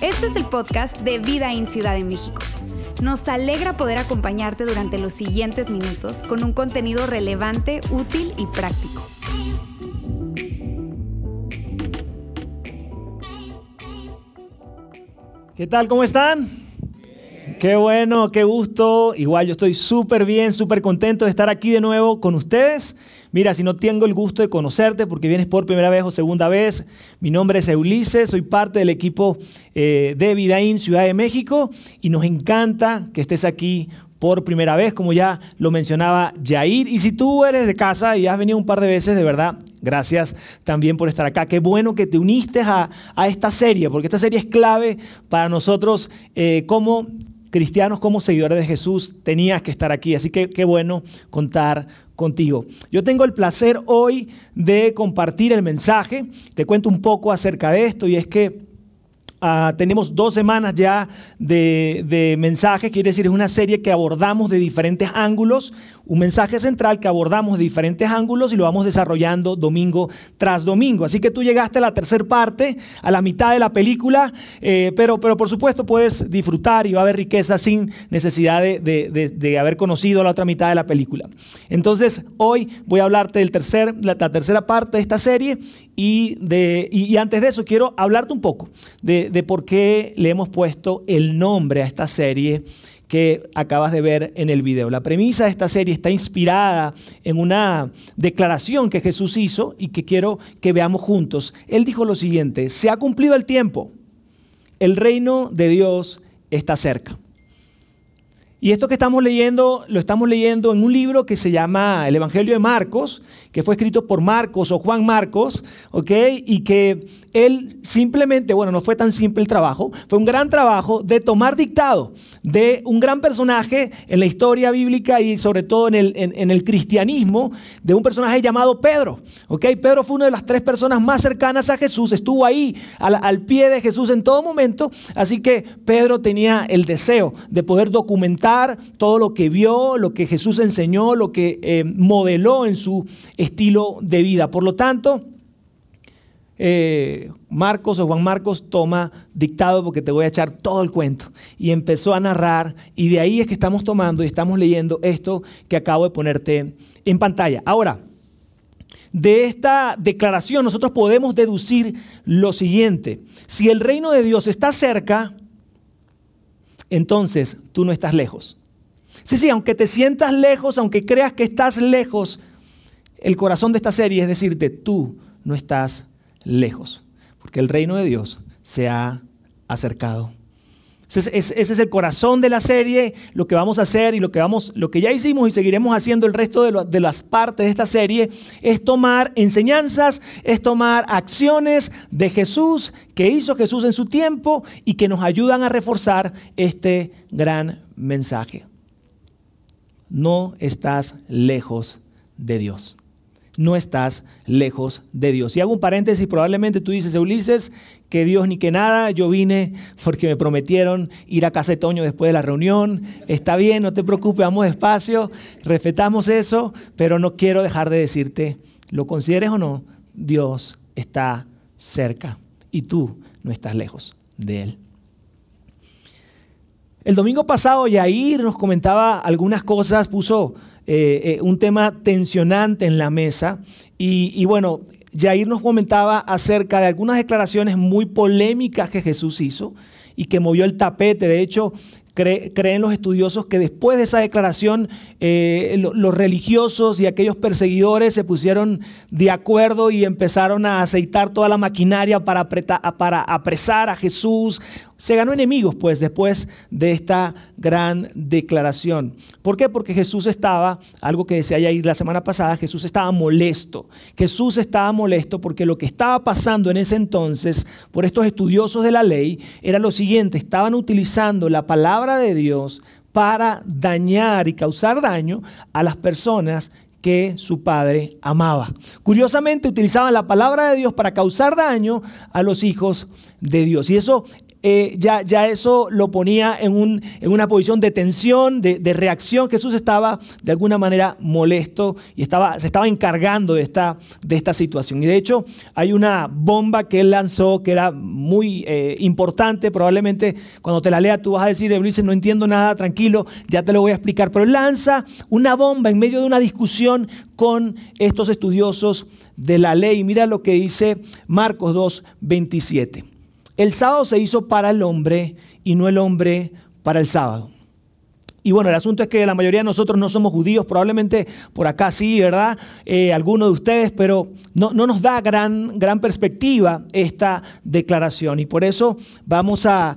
Este es el podcast de Vida en Ciudad de México. Nos alegra poder acompañarte durante los siguientes minutos con un contenido relevante, útil y práctico. ¿Qué tal? ¿Cómo están? Qué bueno, qué gusto. Igual yo estoy súper bien, súper contento de estar aquí de nuevo con ustedes. Mira, si no tengo el gusto de conocerte porque vienes por primera vez o segunda vez, mi nombre es Ulises, soy parte del equipo eh, de Vidaín Ciudad de México y nos encanta que estés aquí por primera vez, como ya lo mencionaba Jair. Y si tú eres de casa y has venido un par de veces, de verdad, gracias también por estar acá. Qué bueno que te uniste a, esta serie, porque esta serie es clave para nosotros eh, como cristianos, como seguidores de Jesús. Tenías que estar aquí, así que qué bueno contar contigo. Yo tengo el placer hoy de compartir el mensaje. Te cuento un poco acerca de esto y es que Ah, tenemos dos semanas ya de, de mensajes, quiere decir, es una serie que abordamos de diferentes ángulos, un mensaje central que abordamos de diferentes ángulos y lo vamos desarrollando domingo tras domingo. Así que tú llegaste a la tercera parte, a la mitad de la película, eh, pero, pero por supuesto puedes disfrutar y va a haber riqueza sin necesidad de, de, de, haber conocido la otra mitad de la película. Entonces, hoy voy a hablarte del tercer, la, tercera parte de esta serie y, de, y, antes de eso quiero hablarte un poco de, de por qué le hemos puesto el nombre a esta serie que acabas de ver en el video. La premisa de esta serie está inspirada en una declaración que Jesús hizo y que quiero que veamos juntos. Él dijo lo siguiente, se ha cumplido el tiempo, el reino de Dios está cerca. Y esto que estamos leyendo, lo estamos leyendo en un libro que se llama El Evangelio de Marcos, que fue escrito por Marcos o Juan Marcos, ¿ok? Y que él simplemente, bueno, no fue tan simple el trabajo, fue un gran trabajo de tomar dictado de un gran personaje en la historia bíblica y sobre todo en el, en, el cristianismo, de un personaje llamado Pedro, ¿ok? Pedro fue una de las tres personas más cercanas a Jesús, estuvo ahí al, al pie de Jesús en todo momento, así que Pedro tenía el deseo de poder documentar todo lo que vio, lo que Jesús enseñó, lo que eh, modeló en su estilo de vida. Por lo tanto, eh, Marcos o Juan Marcos toma dictado porque te voy a echar todo el cuento. Y empezó a narrar y de ahí es que estamos tomando y estamos leyendo esto que acabo de ponerte en pantalla. Ahora, de esta declaración nosotros podemos deducir lo siguiente. Si el reino de Dios está cerca, entonces tú no estás lejos. Sí, sí, aunque te sientas lejos, aunque creas que estás lejos, el corazón de esta serie es decirte, tú no estás lejos, porque el reino de Dios se ha acercado. Ese es, el corazón de la serie, lo que vamos a hacer y lo que, vamos, lo que ya hicimos y seguiremos haciendo el resto de, de, las partes de esta serie es tomar enseñanzas, es tomar acciones de Jesús que hizo Jesús en su tiempo y que nos ayudan a reforzar este gran mensaje. No estás lejos de Dios no estás lejos de Dios. Y hago un paréntesis, probablemente tú dices, Ulises, que Dios ni que nada, yo vine porque me prometieron ir a casa de Toño después de la reunión, está bien, no te preocupes, vamos despacio, respetamos eso, pero no quiero dejar de decirte, lo consideres o no, Dios está cerca y tú no estás lejos de Él. El domingo pasado Yair nos comentaba algunas cosas, puso eh, eh, un tema tensionante en la mesa. Y, y bueno, Jair nos comentaba acerca de algunas declaraciones muy polémicas que Jesús hizo y que movió el tapete. De hecho, creen los estudiosos que después de esa declaración eh, los religiosos y aquellos perseguidores se pusieron de acuerdo y empezaron a aceitar toda la maquinaria para, para apresar a Jesús. Se ganó enemigos pues después de esta gran declaración. ¿Por qué? Porque Jesús estaba, algo que decía ahí la semana pasada, Jesús estaba molesto. Jesús estaba molesto porque lo que estaba pasando en ese entonces por estos estudiosos de la ley era lo siguiente, estaban utilizando la palabra de Dios para dañar y causar daño a las personas que su padre amaba. Curiosamente utilizaban la palabra de Dios para causar daño a los hijos de Dios. Y eso eh, ya, eso lo ponía en, un, en una posición de tensión, de, reacción. Jesús estaba de alguna manera molesto y estaba, se estaba encargando de esta, de esta situación. Y de hecho hay una bomba que él lanzó que era muy eh, importante. Probablemente cuando te la lea tú vas a decir, Ulises, no entiendo nada, tranquilo, ya te lo voy a explicar. Pero él lanza una bomba en medio de una discusión con estos estudiosos de la ley. Mira lo que dice Marcos 2, 27. El sábado se hizo para el hombre y no el hombre para el sábado. Y bueno, el asunto es que la mayoría de nosotros no somos judíos, probablemente por acá sí, ¿verdad? Eh, algunos de ustedes, pero no, nos da gran, gran perspectiva esta declaración. Y por eso vamos a,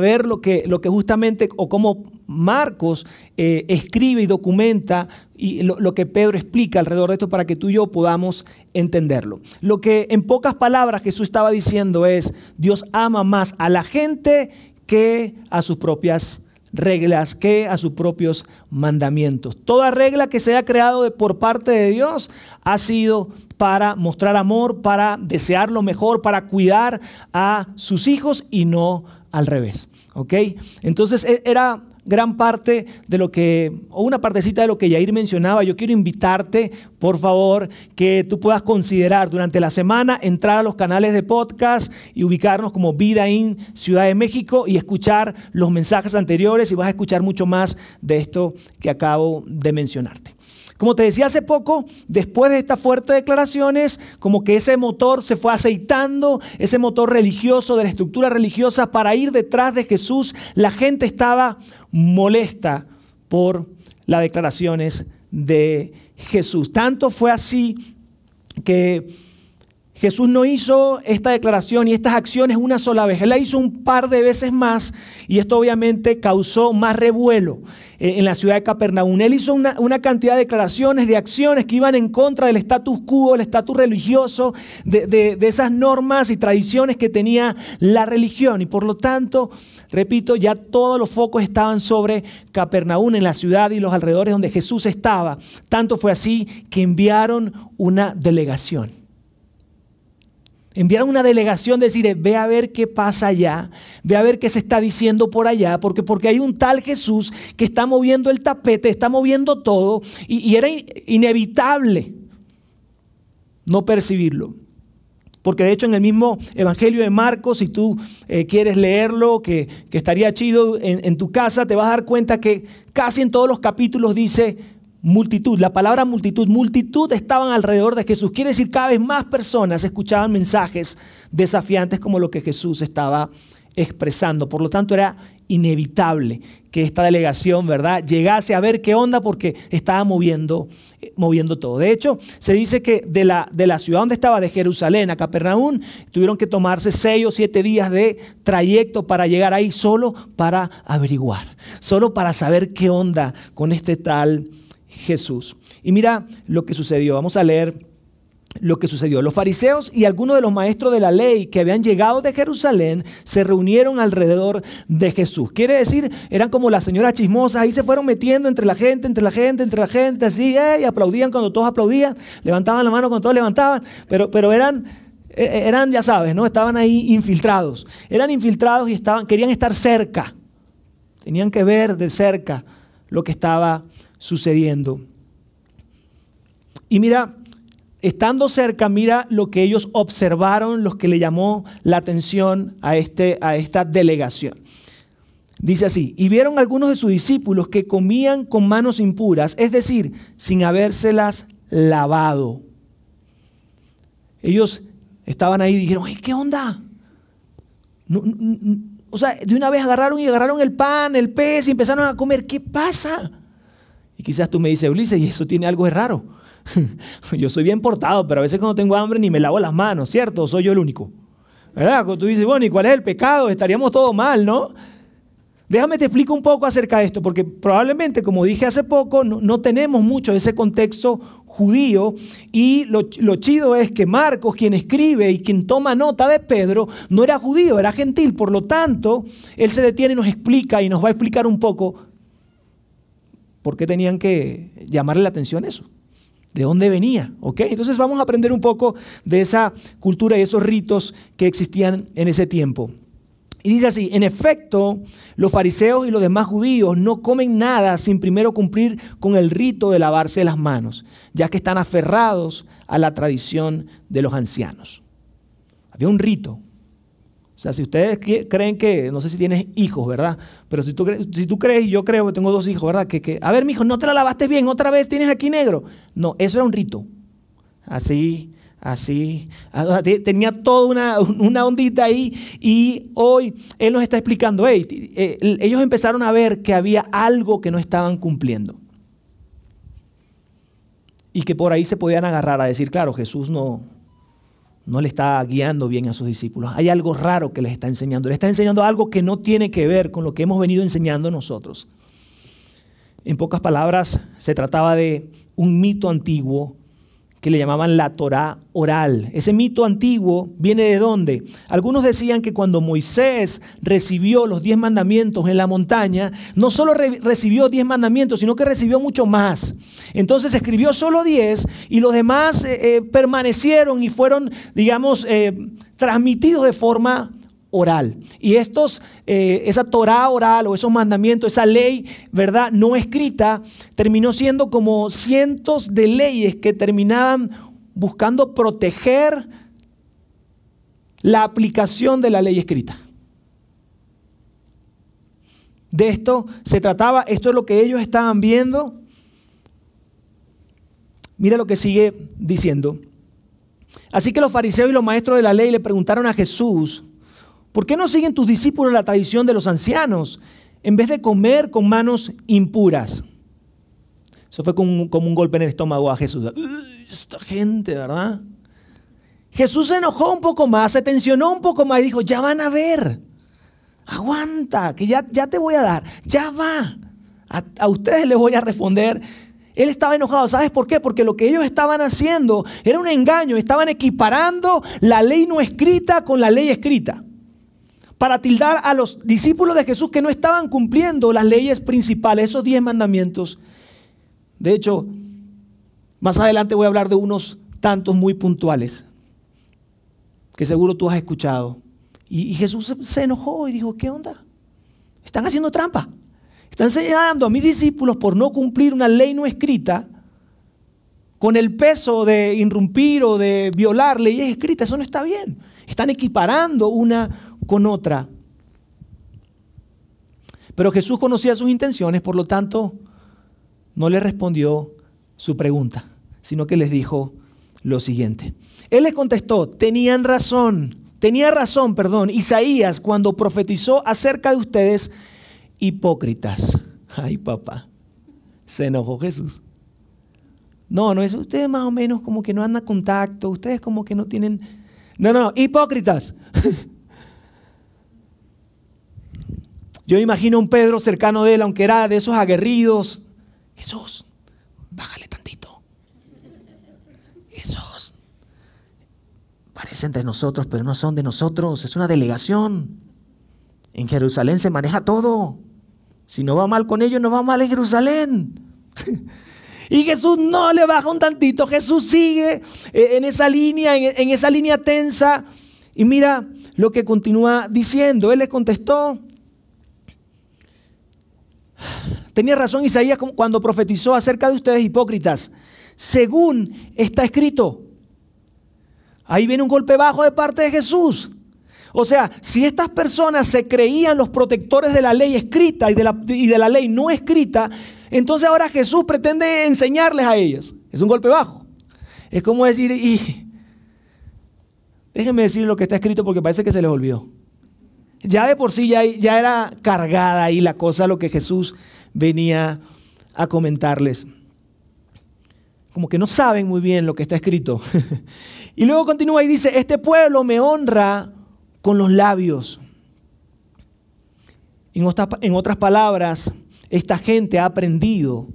ver lo que, lo que justamente, o cómo Marcos eh, escribe y documenta y lo, lo, que Pedro explica alrededor de esto para que tú y yo podamos entenderlo. Lo que en pocas palabras Jesús estaba diciendo es, Dios ama más a la gente que a sus propias reglas que a sus propios mandamientos. Toda regla que se haya creado por parte de Dios ha sido para mostrar amor, para desear lo mejor, para cuidar a sus hijos y no al revés. ¿Ok? Entonces e, era gran parte de lo que, o una partecita de lo que Yair mencionaba. Yo quiero invitarte, por favor, que tú puedas considerar durante la semana entrar a los canales de podcast y ubicarnos como Vida in Ciudad de México y escuchar los mensajes anteriores y vas a escuchar mucho más de esto que acabo de mencionarte. Como te decía hace poco, después de estas fuertes declaraciones, como que ese motor se fue aceitando, ese motor religioso de la estructura religiosa para ir detrás de Jesús, la gente estaba molesta por las declaraciones de Jesús. Tanto fue así que Jesús no hizo esta declaración y estas acciones una sola vez, Él la hizo un par de veces más y esto obviamente causó más revuelo en la ciudad de Capernaum. Él hizo una, cantidad de declaraciones, de acciones que iban en contra del status quo, el estatus religioso, de, de esas normas y tradiciones que tenía la religión y por lo tanto, repito, ya todos los focos estaban sobre Capernaum en la ciudad y los alrededores donde Jesús estaba. Tanto fue así que enviaron una delegación. Enviaron una delegación, decir, ve a ver qué pasa allá, ve a ver qué se está diciendo por allá, porque, porque hay un tal Jesús que está moviendo el tapete, está moviendo todo, y, era inevitable no percibirlo. Porque de hecho en el mismo Evangelio de Marcos, si tú eh, quieres leerlo, que, estaría chido en, en tu casa, te vas a dar cuenta que casi en todos los capítulos dice, multitud. La palabra multitud, multitud estaban alrededor de Jesús. Quiere decir cada vez más personas escuchaban mensajes desafiantes como lo que Jesús estaba expresando. Por lo tanto, era inevitable que esta delegación, ¿verdad?, llegase a ver qué onda porque estaba moviendo, eh, moviendo todo. De hecho, se dice que de la, de la ciudad donde estaba, de Jerusalén a Capernaum, tuvieron que tomarse seis o siete días de trayecto para llegar ahí solo para averiguar, solo para saber qué onda con este tal Jesús. Y mira lo que sucedió. Vamos a leer lo que sucedió. Los fariseos y algunos de los maestros de la ley que habían llegado de Jerusalén se reunieron alrededor de Jesús. Quiere decir, eran como las señoras chismosas, ahí se fueron metiendo entre la gente, entre la gente, entre la gente, así, aplaudían cuando todos aplaudían, levantaban la mano cuando todos levantaban, pero, pero eran, eh, eh, eran, ya sabes, ¿no? Estaban ahí infiltrados. Eran infiltrados y estaban, querían estar cerca. Tenían que ver de cerca lo que estaba sucediendo. Y mira, estando cerca, mira lo que ellos observaron, lo que le llamó la atención a, este, a esta delegación. Dice así, y vieron algunos de sus discípulos que comían con manos impuras, es decir, sin habérselas lavado. Ellos estaban ahí y dijeron, ¿qué onda? o sea, de una vez agarraron y agarraron el pan, el pez y empezaron a comer. ¿Qué pasa? Y quizás tú me dices, Ulises, y eso tiene algo de raro. yo soy bien portado, pero a veces cuando tengo hambre ni me lavo las manos, ¿cierto? soy yo el único? ¿Verdad? Cuando tú dices, bueno, ¿y cuál es el pecado? Estaríamos todos mal, ¿no? Déjame te explico un poco acerca de esto, porque probablemente, como dije hace poco, no, tenemos mucho de ese contexto judío y lo, lo, chido es que Marcos, quien escribe y quien toma nota de Pedro, no era judío, era gentil, por lo tanto, él se detiene y nos explica y nos va a explicar un poco ¿Por qué tenían que llamarle la atención eso? ¿De dónde venía? ¿Ok? Entonces vamos a aprender un poco de esa cultura y esos ritos que existían en ese tiempo. Y dice así, en efecto, los fariseos y los demás judíos no comen nada sin primero cumplir con el rito de lavarse las manos, ya que están aferrados a la tradición de los ancianos. Había un rito. O sea, si ustedes creen que, no sé si tienes hijos, ¿verdad? Pero si tú, crees, y yo creo que tengo dos hijos, ¿verdad? Que, que, a ver, mi hijo, no te la lavaste bien, otra vez tienes aquí negro. No, eso era un rito. Así, así. Tenía toda una, una, ondita ahí y hoy Él nos está explicando, hey, eh, ellos empezaron a ver que había algo que no estaban cumpliendo. Y que por ahí se podían agarrar a decir, claro, Jesús no, no le está guiando bien a sus discípulos. Hay algo raro que les está enseñando. Le está enseñando algo que no tiene que ver con lo que hemos venido enseñando nosotros. En pocas palabras, se trataba de un mito antiguo que le llamaban la Torá oral. Ese mito antiguo viene de dónde? Algunos decían que cuando Moisés recibió los diez mandamientos en la montaña, no solo recibió diez mandamientos, sino que recibió mucho más. Entonces escribió solo diez y los demás eh, eh, permanecieron y fueron, digamos, eh, transmitidos de forma oral. Y estos, eh, esa Torah oral o esos mandamientos, esa ley, ¿verdad? No escrita, terminó siendo como cientos de leyes que terminaban buscando proteger la aplicación de la ley escrita. De esto se trataba, esto es lo que ellos estaban viendo. Mira lo que sigue diciendo. Así que los fariseos y los maestros de la ley le preguntaron a Jesús, ¿Por qué no siguen tus discípulos la tradición de los ancianos en vez de comer con manos impuras? Eso fue como un, golpe en el estómago a Jesús. Esta gente, ¿verdad? Jesús se enojó un poco más, se tensionó un poco más y dijo, ya van a ver, aguanta, que ya, ya te voy a dar, ya va. A, a ustedes les voy a responder él estaba enojado, ¿sabes por qué? Porque lo que ellos estaban haciendo era un engaño, estaban equiparando la ley no escrita con la ley escrita para tildar a los discípulos de Jesús que no estaban cumpliendo las leyes principales, esos diez mandamientos. De hecho, más adelante voy a hablar de unos tantos muy puntuales que seguro tú has escuchado. Y, Jesús se, enojó y dijo, ¿qué onda? Están haciendo trampa. Están señalando a mis discípulos por no cumplir una ley no escrita con el peso de irrumpir o de violar leyes escritas. Eso no está bien. Están equiparando una, con otra. Pero Jesús conocía sus intenciones, por lo tanto, no le respondió su pregunta, sino que les dijo lo siguiente. Él les contestó, tenían razón, tenía razón, perdón, Isaías cuando profetizó acerca de ustedes hipócritas. Ay, papá, se enojó Jesús. No, no es ustedes más o menos como que no andan contacto, ustedes como que no tienen... No, no, hipócritas. Yo imagino a un Pedro cercano de él, aunque era de esos aguerridos. Jesús, bájale tantito. Jesús, parece entre nosotros, pero no son de nosotros. Es una delegación. En Jerusalén se maneja todo. Si no va mal con ellos, no va mal en Jerusalén. Y Jesús no le baja un tantito. Jesús sigue eh, en esa línea, en esa línea tensa. Y mira lo que continúa diciendo. Él le contestó, Tenía razón Isaías cuando profetizó acerca de ustedes hipócritas, según está escrito. Ahí viene un golpe bajo de parte de Jesús. O sea, si estas personas se creían los protectores de la ley escrita y de la, ley no escrita, entonces ahora Jesús pretende enseñarles a ellas. Es un golpe bajo. Es como decir, y déjenme decir lo que está escrito porque parece que se les olvidó. Ya de por sí ya, ya era cargada ahí la cosa, lo que Jesús venía a comentarles. Como que no saben muy bien lo que está escrito. y luego continúa y dice, este pueblo me honra con los labios. En, otras palabras, esta gente ha aprendido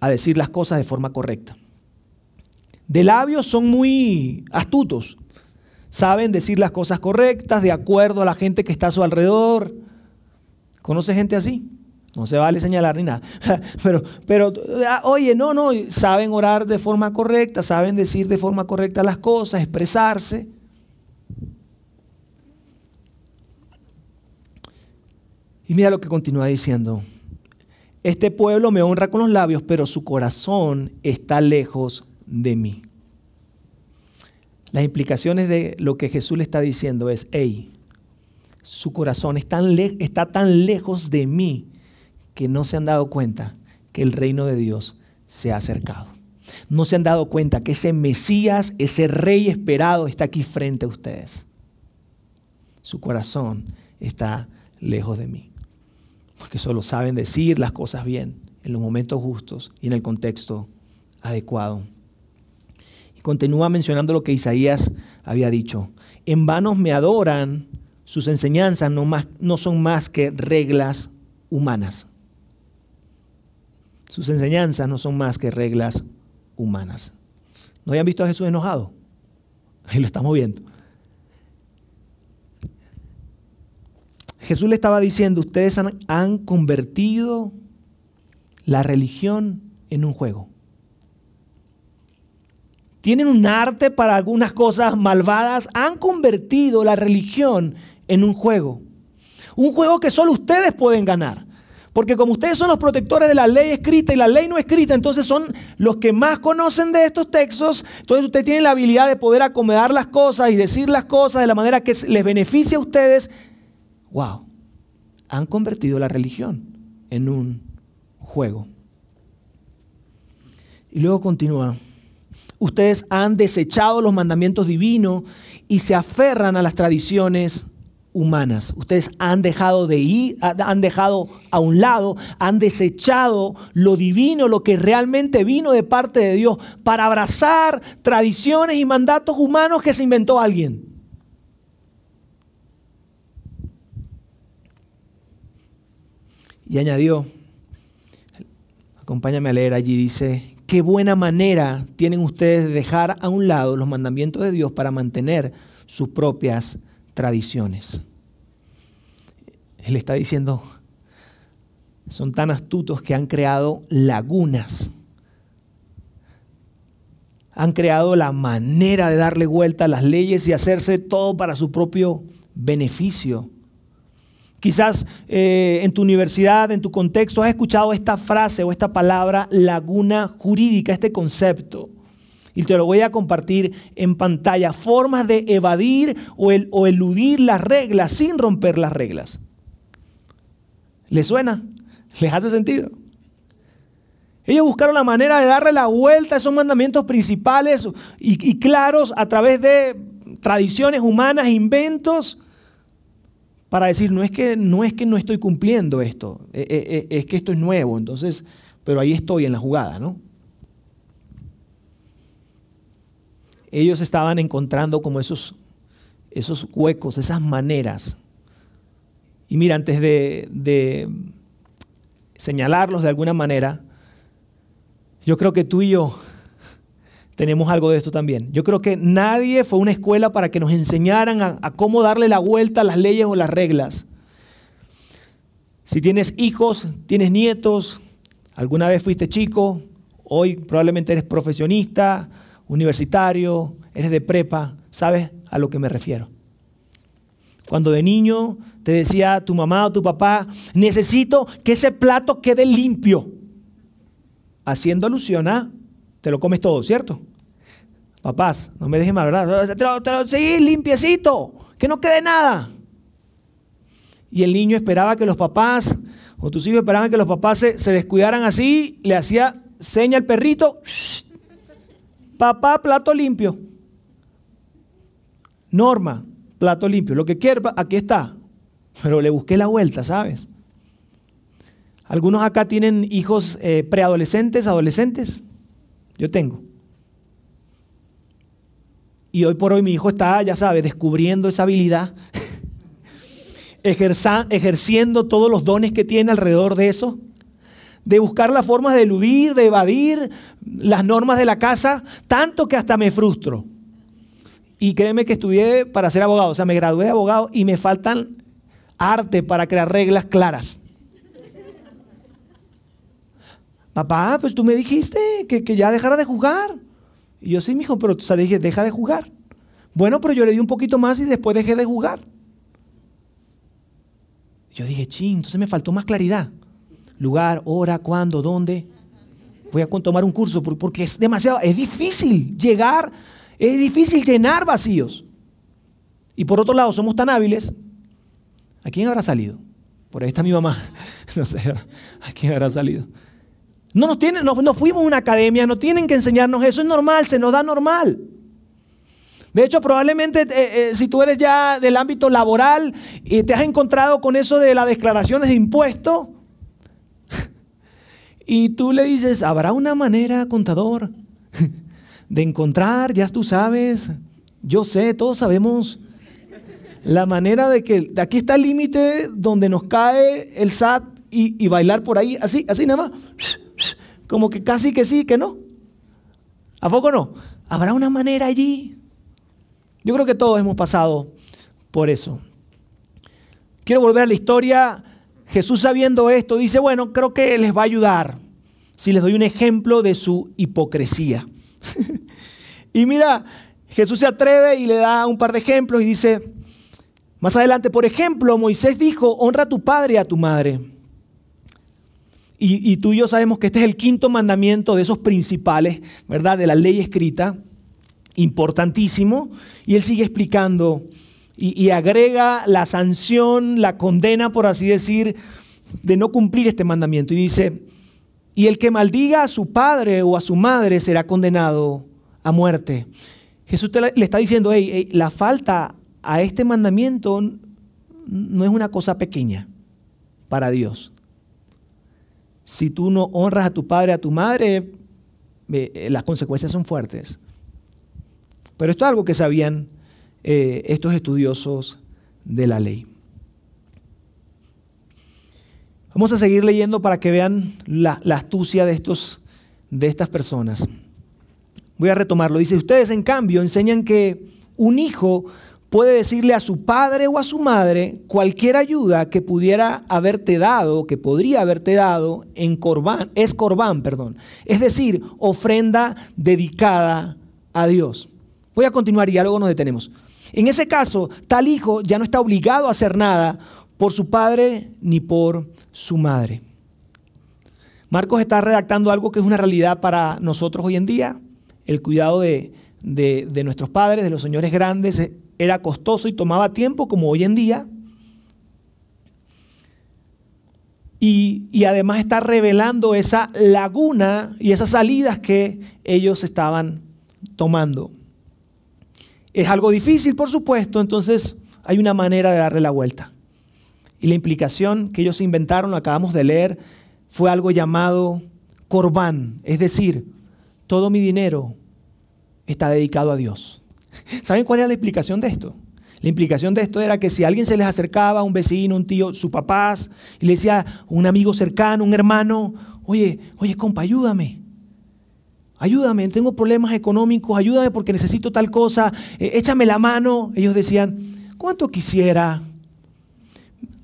a decir las cosas de forma correcta. De labios son muy astutos, saben decir las cosas correctas de acuerdo a la gente que está a su alrededor. ¿Conoce gente así? No se vale señalar ni nada. Pero, pero, ah, oye, no, no, saben orar de forma correcta, saben decir de forma correcta las cosas, expresarse. Y mira lo que continúa diciendo. Este pueblo me honra con los labios, pero su corazón está lejos de mí. Las implicaciones de lo que Jesús le está diciendo es, hey, su corazón está tan, está tan lejos de mí que no se han dado cuenta que el reino de Dios se ha acercado. No se han dado cuenta que ese Mesías, ese rey esperado está aquí frente a ustedes. Su corazón está lejos de mí. Porque solo saben decir las cosas bien en los momentos justos y en el contexto adecuado. Y continúa mencionando lo que Isaías había dicho. En vano me adoran, sus enseñanzas no, no son más que reglas humanas. Sus enseñanzas no son más que reglas humanas. ¿No habían visto a Jesús enojado? Ahí lo estamos viendo. Jesús le estaba diciendo, ustedes han, han convertido la religión en un juego. Tienen un arte para algunas cosas malvadas, han convertido la religión en un juego. Un juego que solo ustedes pueden ganar. Porque como ustedes son los protectores de la ley escrita y la ley no escrita, entonces son los que más conocen de estos textos. Entonces ustedes tienen la habilidad de poder acomodar las cosas y decir las cosas de la manera que les beneficie a ustedes. ¡Wow! Han convertido la religión en un juego. Y luego continúa. Ustedes han desechado los mandamientos divinos y se aferran a las tradiciones humanas. Ustedes han dejado de ir, han dejado a un lado, han desechado lo divino, lo que realmente vino de parte de Dios, para abrazar tradiciones y mandatos humanos que se inventó alguien. Y añadió, acompáñame a leer allí, dice, qué buena manera tienen ustedes de dejar a un lado los mandamientos de Dios para mantener sus propias tradiciones. Él está diciendo, son tan astutos que han creado lagunas. Han creado la manera de darle vuelta a las leyes y hacerse todo para su propio beneficio. Quizás eh, en tu universidad, en tu contexto, has escuchado esta frase o esta palabra laguna jurídica, este concepto y te lo voy a compartir en pantalla. Formas de evadir o, o eludir las reglas sin romper las reglas. ¿Les suena? ¿Les hace sentido? Ellos buscaron la manera de darle la vuelta a esos mandamientos principales y, claros a través de tradiciones humanas, inventos, para decir, no es que no, es que no estoy cumpliendo esto, es, e, e, es que esto es nuevo, entonces, pero ahí estoy en la jugada, ¿no? ellos estaban encontrando como esos, esos huecos, esas maneras. Y mira, antes de, señalarlos de alguna manera, yo creo que tú y yo tenemos algo de esto también. Yo creo que nadie fue a una escuela para que nos enseñaran a, a, cómo darle la vuelta a las leyes o las reglas. Si tienes hijos, tienes nietos, alguna vez fuiste chico, hoy probablemente eres profesionista, universitario, eres de prepa, sabes a lo que me refiero. Cuando de niño te decía tu mamá o tu papá, necesito que ese plato quede limpio. Haciendo alusión a, te lo comes todo, ¿cierto? Papás, no me dejes mal, ¿verdad? sí, limpiecito, que no quede nada. Y el niño esperaba que los papás, o tus hijos esperaban que los papás se, se descuidaran así, le hacía seña al perrito, Papá, plato limpio. Norma, plato limpio. Lo que quiera, aquí está. Pero le busqué la vuelta, ¿sabes? Algunos acá tienen hijos eh, preadolescentes, adolescentes. Yo tengo. Y hoy por hoy mi hijo está, ya sabes, descubriendo esa habilidad, ejerciendo todos los dones que tiene alrededor de eso de buscar las formas de eludir, de evadir las normas de la casa, tanto que hasta me frustro. Y créeme que estudié para ser abogado, o sea, me gradué de abogado y me faltan arte para crear reglas claras. Papá, pues tú me dijiste que, ya dejara de jugar. Y yo sí, mijo, pero o dije, deja de jugar. Bueno, pero yo le di un poquito más y después dejé de jugar. Yo dije, ching, entonces me faltó más claridad. Lugar, hora, cuándo, dónde. Voy a tomar un curso porque es demasiado, es difícil llegar, es difícil llenar vacíos. Y por otro lado, somos tan hábiles. ¿A quién habrá salido? Por ahí está mi mamá. No sé, ¿a quién habrá salido? No nos tienen, no, fuimos a una academia, no tienen que enseñarnos eso, es normal, se nos da normal. De hecho, probablemente eh, eh, si tú eres ya del ámbito laboral y te has encontrado con eso de las declaraciones de impuestos, y tú le dices, ¿habrá una manera, contador, de encontrar, ya tú sabes, yo sé, todos sabemos, la manera de que de aquí está el límite donde nos cae el SAT y, y bailar por ahí, así, así nada más como que casi que sí, que no. ¿A poco no? ¿Habrá una manera allí? Yo creo que todos hemos pasado por eso. Quiero volver a la historia. Jesús sabiendo esto dice, bueno, creo que les va a ayudar si les doy un ejemplo de su hipocresía. y mira, Jesús se atreve y le da un par de ejemplos y dice, más adelante, por ejemplo, Moisés dijo, honra a tu padre y a tu madre y, tú y yo sabemos que este es el quinto mandamiento de esos principales, ¿verdad? De la ley escrita, importantísimo. Y él sigue explicando y, y agrega la sanción, la condena, por así decir, de no cumplir este mandamiento. Y dice, y el que maldiga a su padre o a su madre será condenado a muerte. Jesús le está diciendo, hey, la falta a este mandamiento no es una cosa pequeña para Dios si tú no honras a tu padre, a tu madre, eh, las consecuencias son fuertes. Pero esto es algo que sabían eh, estos estudiosos de la ley. Vamos a seguir leyendo para que vean la, astucia de, estos, de estas personas. Voy a retomarlo. Dice, ustedes en cambio enseñan que un hijo puede decirle a su padre o a su madre cualquier ayuda que pudiera haberte dado, que podría haberte dado en corbán, es corbán, perdón. Es decir, ofrenda dedicada a Dios. Voy a continuar y ya luego nos detenemos. En ese caso, tal hijo ya no está obligado a hacer nada por su padre ni por su madre. Marcos está redactando algo que es una realidad para nosotros hoy en día, el cuidado de, de nuestros padres, de los señores grandes, era costoso y tomaba tiempo como hoy en día. Y, además está revelando esa laguna y esas salidas que ellos estaban tomando. Es algo difícil, por supuesto, entonces hay una manera de darle la vuelta. Y la implicación que ellos inventaron, lo acabamos de leer, fue algo llamado corbán, es decir, todo mi dinero está dedicado a Dios. ¿Saben cuál era la explicación de esto? La implicación de esto era que si alguien se les acercaba, un vecino, un tío, su papás, y le decía un amigo cercano, un hermano, oye, oye, compa, ayúdame. Ayúdame, tengo problemas económicos, ayúdame porque necesito tal cosa, eh, échame la mano. Ellos decían, ¿cuánto quisiera?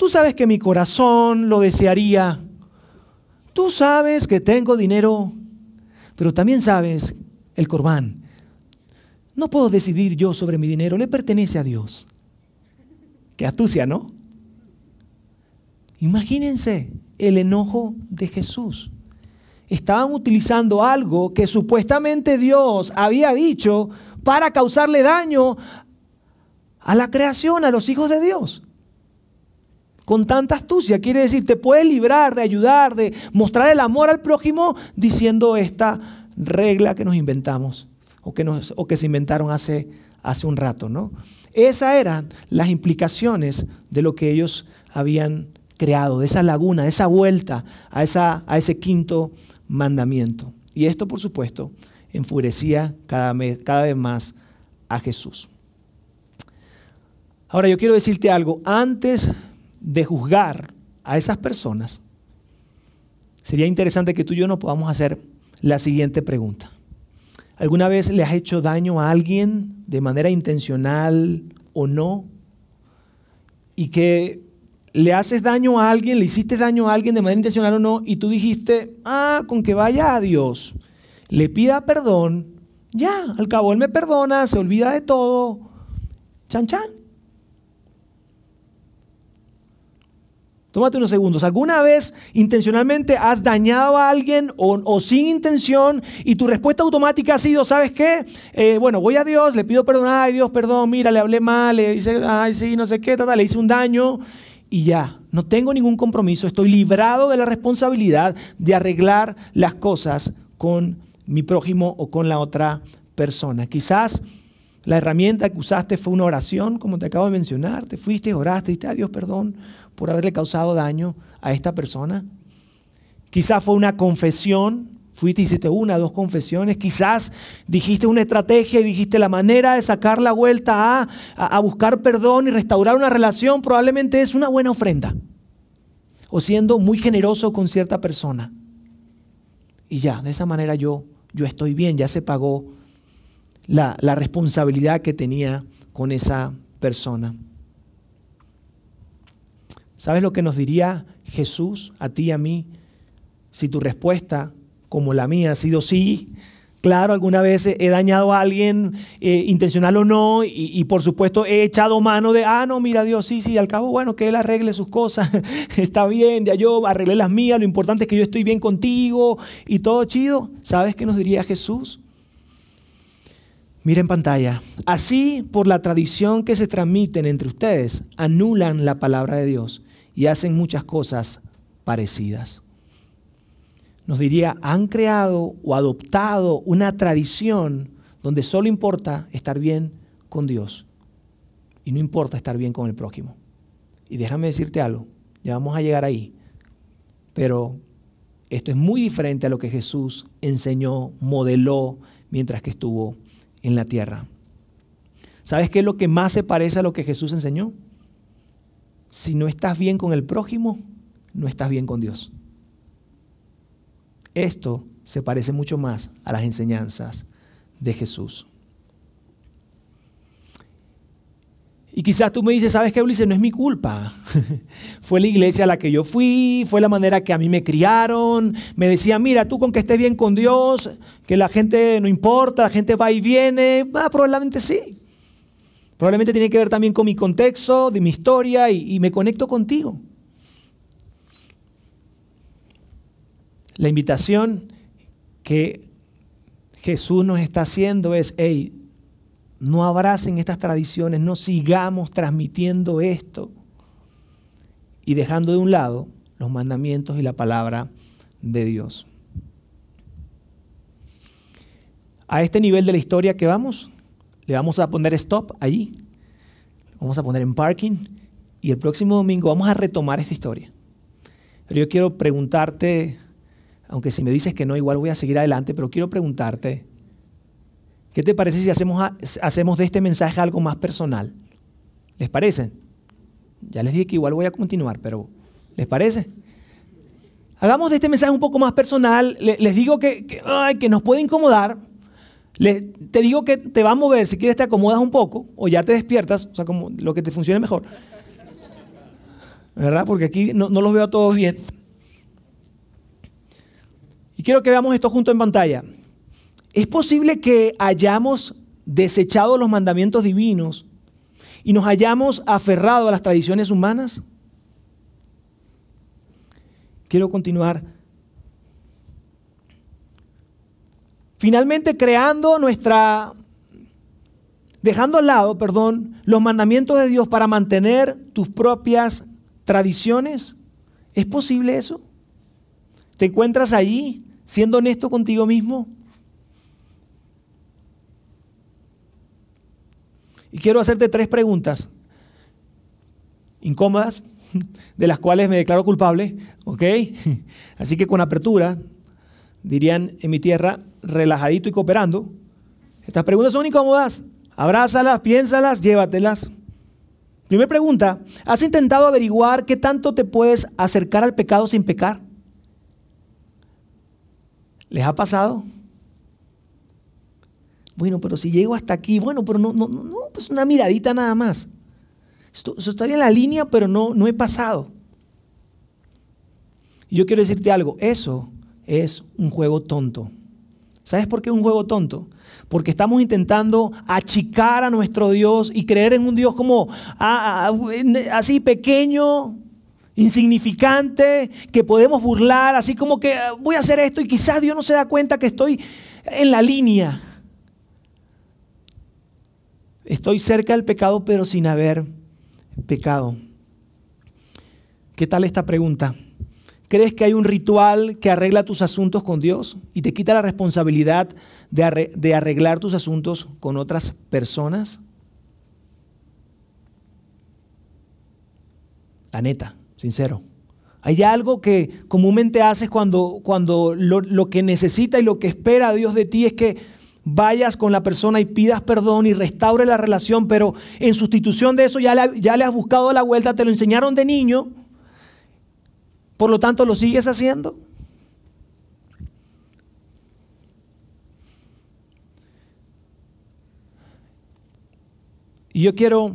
Tú sabes que mi corazón lo desearía. Tú sabes que tengo dinero, pero también sabes el corbán no puedo decidir yo sobre mi dinero, le pertenece a Dios. Qué astucia, ¿no? Imagínense el enojo de Jesús. Estaban utilizando algo que supuestamente Dios había dicho para causarle daño a la creación, a los hijos de Dios. Con tanta astucia, quiere decir, te puedes librar de ayudar, de mostrar el amor al prójimo diciendo esta regla que nos inventamos o que, o que se inventaron hace, hace un rato. ¿no? Esas eran las implicaciones de lo que ellos habían creado, de esa laguna, de esa vuelta a, esa, a ese quinto mandamiento. Y esto, por supuesto, enfurecía cada, cada vez más a Jesús. Ahora yo quiero decirte algo, antes de juzgar a esas personas, sería interesante que tú y yo nos podamos hacer la siguiente pregunta. ¿Alguna vez le has hecho daño a alguien de manera intencional o no? Y que le haces daño a alguien, le hiciste daño a alguien de manera intencional o no, y tú dijiste, ah, con que vaya a Dios, le pida perdón, ya, al cabo Él me perdona, se olvida de todo, chan chan. Tómate unos segundos. ¿Alguna vez intencionalmente has dañado a alguien o, sin intención y tu respuesta automática ha sido, ¿sabes qué? Eh, bueno, voy a Dios, le pido perdón, ay Dios, perdón, mira, le hablé mal, le dice, ay sí, no sé qué, le hice un daño y ya, no tengo ningún compromiso, estoy librado de la responsabilidad de arreglar las cosas con mi prójimo o con la otra persona. Quizás la herramienta que usaste fue una oración, como te acabo de mencionar, te fuiste, oraste, diste a Dios perdón por haberle causado daño a esta persona. Quizás fue una confesión, fuiste hiciste una, dos confesiones. Quizás dijiste una estrategia y dijiste la manera de sacar la vuelta a, a, buscar perdón y restaurar una relación probablemente es una buena ofrenda. O siendo muy generoso con cierta persona. Y ya, de esa manera yo, yo estoy bien, ya se pagó la, la responsabilidad que tenía con esa persona. ¿Sabes lo que nos diría Jesús a ti y a mí si tu respuesta, como la mía, ha sido sí? Claro, alguna vez he dañado a alguien, eh, intencional o no, y, por supuesto he echado mano de, ah, no, mira Dios, sí, sí, al cabo, bueno, que Él arregle sus cosas, está bien, ya yo arreglé las mías, lo importante es que yo estoy bien contigo y todo chido. ¿Sabes qué nos diría Jesús? Mira en pantalla. Así, por la tradición que se transmiten entre ustedes, anulan la palabra de Dios y hacen muchas cosas parecidas. Nos diría, han creado o adoptado una tradición donde solo importa estar bien con Dios y no importa estar bien con el prójimo. Y déjame decirte algo, ya vamos a llegar ahí, pero esto es muy diferente a lo que Jesús enseñó, modeló mientras que estuvo en la tierra. ¿Sabes qué es lo que más se parece a lo que Jesús enseñó? si no estás bien con el prójimo, no estás bien con Dios. Esto se parece mucho más a las enseñanzas de Jesús. Y quizás tú me dices, ¿sabes qué, Ulises? No es mi culpa. fue la iglesia a la que yo fui, fue la manera que a mí me criaron. Me decían, mira, tú con que estés bien con Dios, que la gente no importa, la gente va y viene. Ah, probablemente sí. Probablemente tiene que ver también con mi contexto, de mi historia y, me conecto contigo. La invitación que Jesús nos está haciendo es, hey, no abracen estas tradiciones, no sigamos transmitiendo esto y dejando de un lado los mandamientos y la palabra de Dios. A este nivel de la historia que vamos, le vamos a poner stop allí. Vamos a poner en parking. Y el próximo domingo vamos a retomar esta historia. Pero yo quiero preguntarte, aunque si me dices que no, igual voy a seguir adelante, pero quiero preguntarte, ¿qué te parece si hacemos, hacemos de este mensaje algo más personal? ¿Les parece? Ya les dije que igual voy a continuar, pero ¿les parece? Hagamos de este mensaje un poco más personal. Les digo que, que nos puede incomodar, te digo que te va a mover, si quieres te acomodas un poco o ya te despiertas, o sea, como lo que te funcione mejor. ¿Verdad? Porque aquí no, los veo a todos bien. Y quiero que veamos esto junto en pantalla. ¿Es posible que hayamos desechado los mandamientos divinos y nos hayamos aferrado a las tradiciones humanas? Quiero continuar Finalmente creando nuestra, dejando al lado, perdón, los mandamientos de Dios para mantener tus propias tradiciones. ¿Es posible eso? ¿Te encuentras allí siendo honesto contigo mismo? Y quiero hacerte tres preguntas incómodas, de las cuales me declaro culpable, ¿ok? Así que con apertura, dirían en mi tierra, relajadito y cooperando. Estas preguntas son incómodas. Abrázalas, piénsalas, llévatelas. Primera pregunta, ¿has intentado averiguar qué tanto te puedes acercar al pecado sin pecar? ¿Les ha pasado? Bueno, pero si llego hasta aquí, bueno, pero no, no, no, pues una miradita nada más. Esto, estaría en la línea, pero no, no he pasado. Y yo quiero decirte algo, eso es un juego tonto. ¿Sabes por qué es un juego tonto? Porque estamos intentando achicar a nuestro Dios y creer en un Dios como ah, ah, así pequeño, insignificante, que podemos burlar, así como que ah, voy a hacer esto y quizás Dios no se da cuenta que estoy en la línea. Estoy cerca del pecado, pero sin haber pecado. ¿Qué tal esta pregunta? ¿Crees que hay un ritual que arregla tus asuntos con Dios y te quita la responsabilidad de arreglar tus asuntos con otras personas? La neta, sincero. Hay algo que comúnmente haces cuando, cuando lo, que necesita y lo que espera Dios de ti es que vayas con la persona y pidas perdón y restaure la relación, pero en sustitución de eso ya le, ya le has buscado la vuelta, te lo enseñaron de niño por lo tanto, ¿lo sigues haciendo? Y yo quiero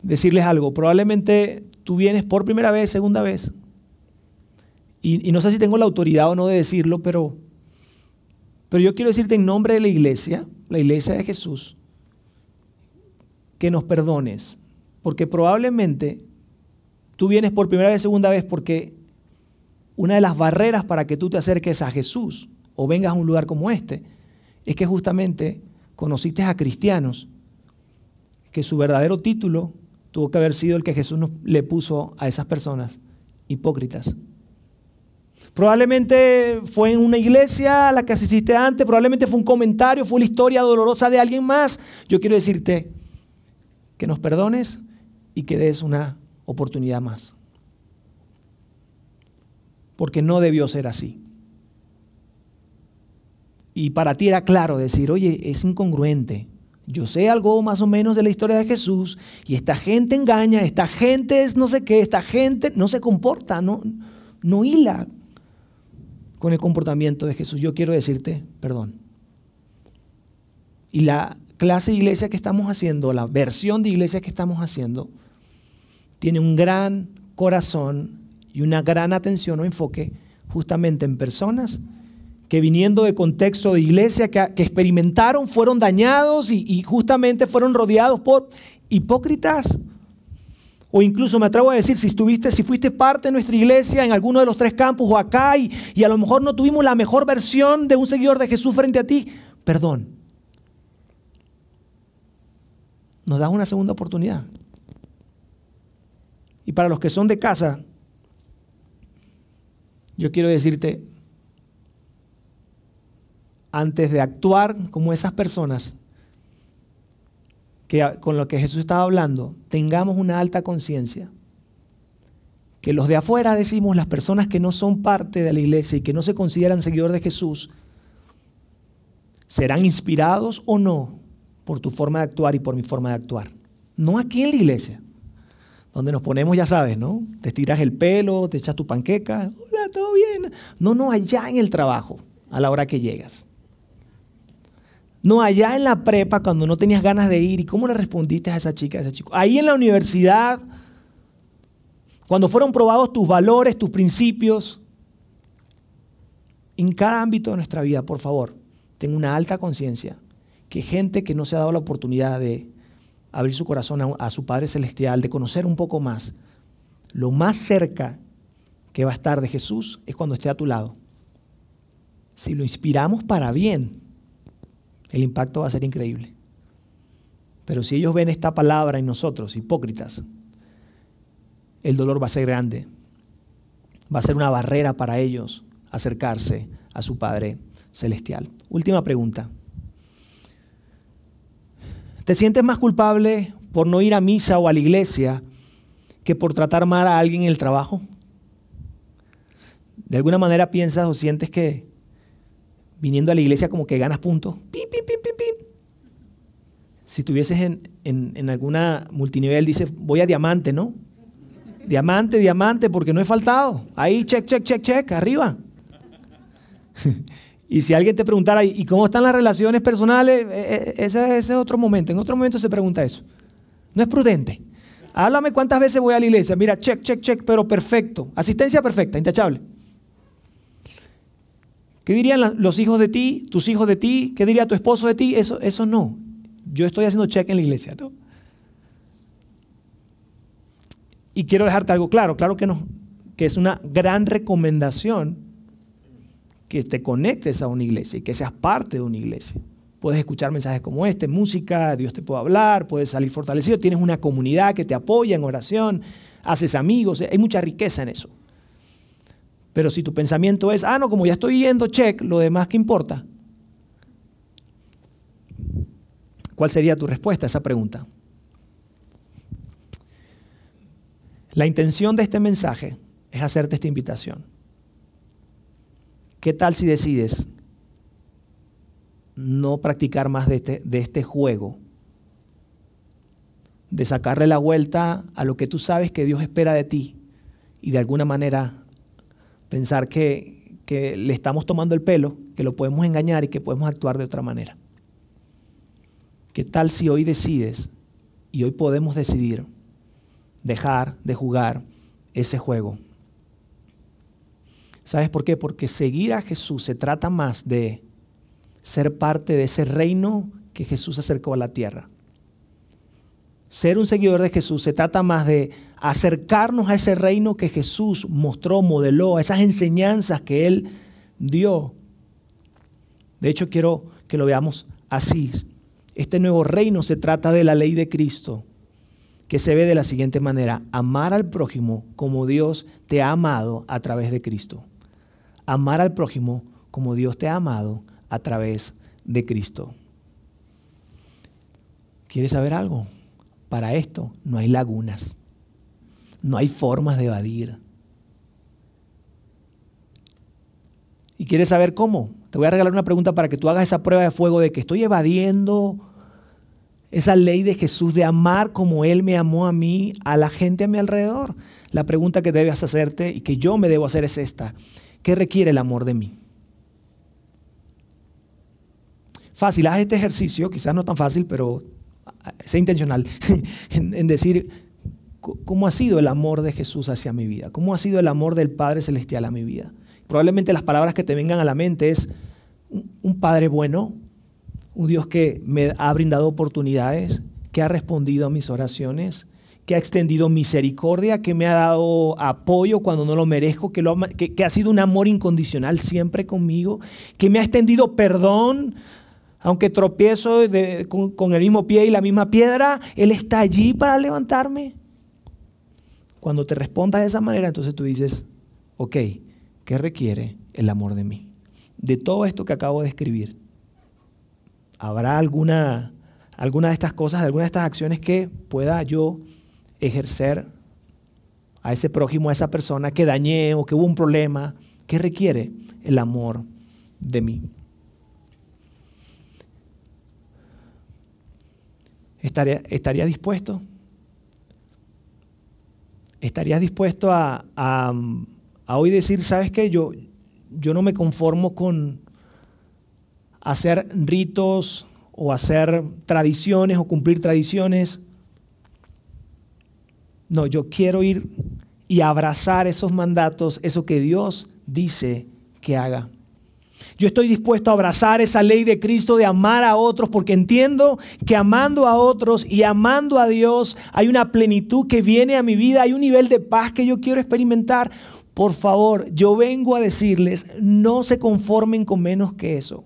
decirles algo. Probablemente tú vienes por primera vez, segunda vez. Y, no sé si tengo la autoridad o no de decirlo, pero, pero yo quiero decirte en nombre de la iglesia, la iglesia de Jesús, que nos perdones. Porque probablemente Tú vienes por primera vez, segunda vez, porque una de las barreras para que tú te acerques a Jesús o vengas a un lugar como este es que justamente conociste a cristianos que su verdadero título tuvo que haber sido el que Jesús le puso a esas personas, hipócritas. Probablemente fue en una iglesia a la que asististe antes, probablemente fue un comentario, fue la historia dolorosa de alguien más. Yo quiero decirte que nos perdones y que des una oportunidad más. Porque no debió ser así. Y para ti era claro decir, oye, es incongruente. Yo sé algo más o menos de la historia de Jesús y esta gente engaña, esta gente es no sé qué, esta gente no se comporta, no, no hila con el comportamiento de Jesús. Yo quiero decirte, perdón. Y la clase de iglesia que estamos haciendo, la versión de iglesia que estamos haciendo, tiene un gran corazón y una gran atención o enfoque justamente en personas que viniendo de contexto de iglesia, que, experimentaron, fueron dañados y, y, justamente fueron rodeados por hipócritas. O incluso me atrevo a decir, si estuviste, si fuiste parte de nuestra iglesia en alguno de los tres campos o acá y, y a lo mejor no tuvimos la mejor versión de un seguidor de Jesús frente a ti, perdón. Nos das una segunda oportunidad. Y para los que son de casa, yo quiero decirte, antes de actuar como esas personas que, con lo que Jesús estaba hablando, tengamos una alta conciencia. Que los de afuera decimos, las personas que no son parte de la iglesia y que no se consideran seguidores de Jesús, serán inspirados o no por tu forma de actuar y por mi forma de actuar. No aquí en la iglesia donde nos ponemos, ya sabes, ¿no? Te estiras el pelo, te echas tu panqueca, hola, todo bien. No, no, allá en el trabajo, a la hora que llegas. No, allá en la prepa, cuando no tenías ganas de ir, ¿y cómo le respondiste a esa chica, a ese chico? Ahí en la universidad, cuando fueron probados tus valores, tus principios, en cada ámbito de nuestra vida, por favor, ten una alta conciencia que gente que no se ha dado la oportunidad de abrir su corazón a, su Padre Celestial, de conocer un poco más, lo más cerca que va a estar de Jesús es cuando esté a tu lado. Si lo inspiramos para bien, el impacto va a ser increíble. Pero si ellos ven esta palabra en nosotros, hipócritas, el dolor va a ser grande. Va a ser una barrera para ellos acercarse a su Padre Celestial. Última pregunta. ¿Te sientes más culpable por no ir a misa o a la iglesia que por tratar mal a alguien en el trabajo? ¿De alguna manera piensas o sientes que viniendo a la iglesia como que ganas puntos? Pim, pim, pim, pim, pim. Si tuvieses en, en alguna multinivel, dices, voy a diamante, ¿no? Diamante, diamante, porque no he faltado. Ahí, check, check, check, check, arriba. Y si alguien te preguntara, ¿y cómo están las relaciones personales? E, e, ese, es otro momento. En otro momento se pregunta eso. No es prudente. Háblame cuántas veces voy a la iglesia. Mira, check, check, check, pero perfecto. Asistencia perfecta, intachable. ¿Qué dirían los hijos de ti, tus hijos de ti? ¿Qué diría tu esposo de ti? Eso, eso no. Yo estoy haciendo check en la iglesia. Y quiero dejarte algo claro, claro que no, que es una gran recomendación que te conectes a una iglesia y que seas parte de una iglesia. Puedes escuchar mensajes como este, música, Dios te puede hablar, puedes salir fortalecido, tienes una comunidad que te apoya en oración, haces amigos, hay mucha riqueza en eso. Pero si tu pensamiento es, ah, no, como ya estoy yendo, check, lo demás que importa, ¿cuál sería tu respuesta a esa pregunta? La intención de este mensaje es hacerte esta invitación. ¿Qué tal si decides no practicar más de este, de este juego? De sacarle la vuelta a lo que tú sabes que Dios espera de ti y de alguna manera pensar que, que le estamos tomando el pelo, que lo podemos engañar y que podemos actuar de otra manera. ¿Qué tal si hoy decides y hoy podemos decidir dejar de jugar ese juego? ¿Sabes por qué? Porque seguir a Jesús se trata más de ser parte de ese reino que Jesús acercó a la tierra. Ser un seguidor de Jesús se trata más de acercarnos a ese reino que Jesús mostró, modeló, a esas enseñanzas que Él dio. De hecho, quiero que lo veamos así. Este nuevo reino se trata de la ley de Cristo, que se ve de la siguiente manera, amar al prójimo como Dios te ha amado a través de Cristo amar al prójimo como Dios te ha amado a través de Cristo. ¿Quieres saber algo? Para esto no hay lagunas, no hay formas de evadir. ¿Y quieres saber cómo? Te voy a regalar una pregunta para que tú hagas esa prueba de fuego de que estoy evadiendo esa ley de Jesús de amar como Él me amó a mí, a la gente a mi alrededor. La pregunta que debes hacerte y que yo me debo hacer es esta. ¿Qué requiere el amor de mí? Fácil, haz este ejercicio, quizás no tan fácil, pero sea intencional, en, decir, ¿cómo ha sido el amor de Jesús hacia mi vida? ¿Cómo ha sido el amor del Padre Celestial a mi vida? Probablemente las palabras que te vengan a la mente es un Padre bueno, un Dios que me ha brindado oportunidades, que ha respondido a mis oraciones, que ha extendido misericordia, que me ha dado apoyo cuando no lo merezco, que, que, ha sido un amor incondicional siempre conmigo, que me ha extendido perdón, aunque tropiezo con, el mismo pie y la misma piedra, Él está allí para levantarme. Cuando te respondas de esa manera, entonces tú dices, ok, ¿qué requiere el amor de mí? De todo esto que acabo de escribir, ¿habrá alguna, alguna de estas cosas, alguna de estas acciones que pueda yo ejercer a ese prójimo, a esa persona que dañé o que hubo un problema, que requiere el amor de mí. ¿Estaría, dispuesto? ¿Estarías dispuesto a, a, hoy decir, sabes qué? Yo, yo no me conformo con hacer ritos o hacer tradiciones o cumplir tradiciones no, yo quiero ir y abrazar esos mandatos, eso que Dios dice que haga. Yo estoy dispuesto a abrazar esa ley de Cristo de amar a otros porque entiendo que amando a otros y amando a Dios hay una plenitud que viene a mi vida, hay un nivel de paz que yo quiero experimentar. Por favor, yo vengo a decirles, no se conformen con menos que eso.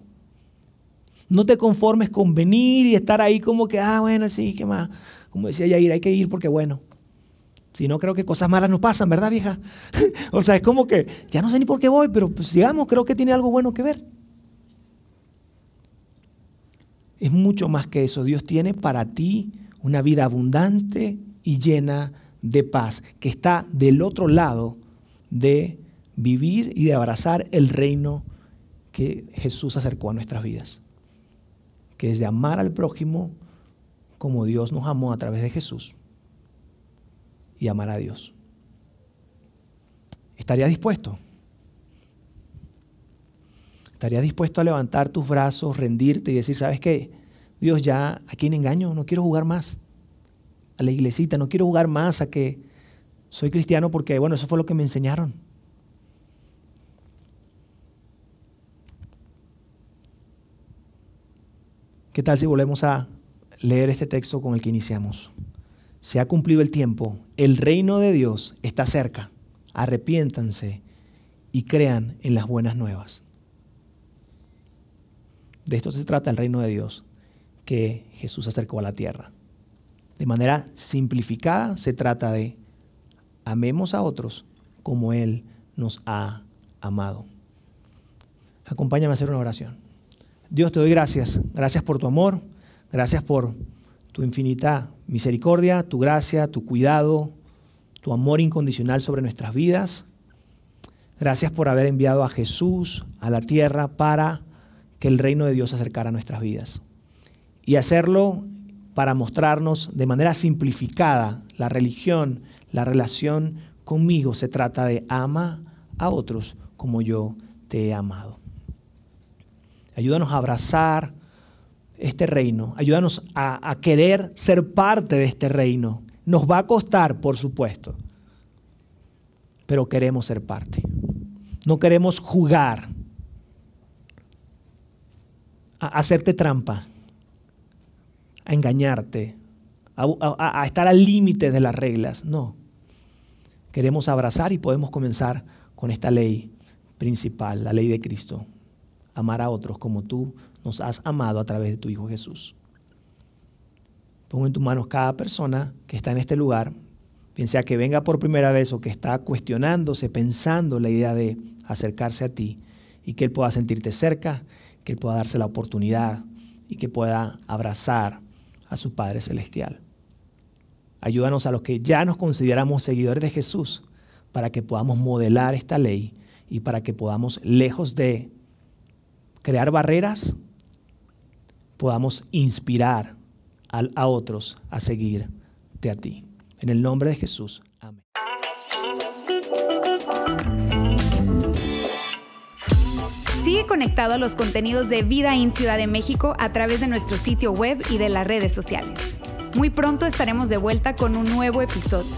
No te conformes con venir y estar ahí como que, ah, bueno, sí, ¿qué más? Como decía Yair, hay que ir porque bueno. Si no, creo que cosas malas no pasan, ¿verdad, vieja? o sea, es como que ya no sé ni por qué voy, pero pues digamos, creo que tiene algo bueno que ver. Es mucho más que eso. Dios tiene para ti una vida abundante y llena de paz, que está del otro lado de vivir y de abrazar el reino que Jesús acercó a nuestras vidas, que es de amar al prójimo como Dios nos amó a través de Jesús y amar a Dios. ¿Estarías dispuesto? ¿Estarías dispuesto a levantar tus brazos, rendirte y decir, ¿sabes qué? Dios, ya aquí en engaño, no quiero jugar más a la iglesita, no quiero jugar más a que soy cristiano porque, bueno, eso fue lo que me enseñaron. ¿Qué tal si volvemos a leer este texto con el que iniciamos? Se ha cumplido el tiempo, el reino de Dios está cerca. Arrepiéntanse y crean en las buenas nuevas. De esto se trata el reino de Dios que Jesús acercó a la tierra. De manera simplificada se trata de amemos a otros como Él nos ha amado. Acompáñame a hacer una oración. Dios te doy gracias. Gracias por tu amor. Gracias por tu infinita misericordia, tu gracia, tu cuidado, tu amor incondicional sobre nuestras vidas. Gracias por haber enviado a Jesús a la tierra para que el reino de Dios se acercara a nuestras vidas. Y hacerlo para mostrarnos de manera simplificada la religión, la relación conmigo se trata de ama a otros como yo te he amado. Ayúdanos a abrazar este reino, ayúdanos a, querer ser parte de este reino. Nos va a costar, por supuesto, pero queremos ser parte. No queremos jugar, a hacerte trampa, a engañarte, a estar al límite de las reglas. No. Queremos abrazar y podemos comenzar con esta ley principal, la ley de Cristo. Amar a otros como tú nos has amado a través de tu Hijo Jesús. Pongo en tus manos cada persona que está en este lugar, bien sea que venga por primera vez o que está cuestionándose, pensando la idea de acercarse a ti y que Él pueda sentirte cerca, que Él pueda darse la oportunidad y que pueda abrazar a su Padre Celestial. Ayúdanos a los que ya nos consideramos seguidores de Jesús para que podamos modelar esta ley y para que podamos, lejos de crear barreras, podamos inspirar a, otros a seguirte a ti. En el nombre de Jesús. Amén. Sigue conectado a los contenidos de Vida en Ciudad de México a través de nuestro sitio web y de las redes sociales. Muy pronto estaremos de vuelta con un nuevo episodio.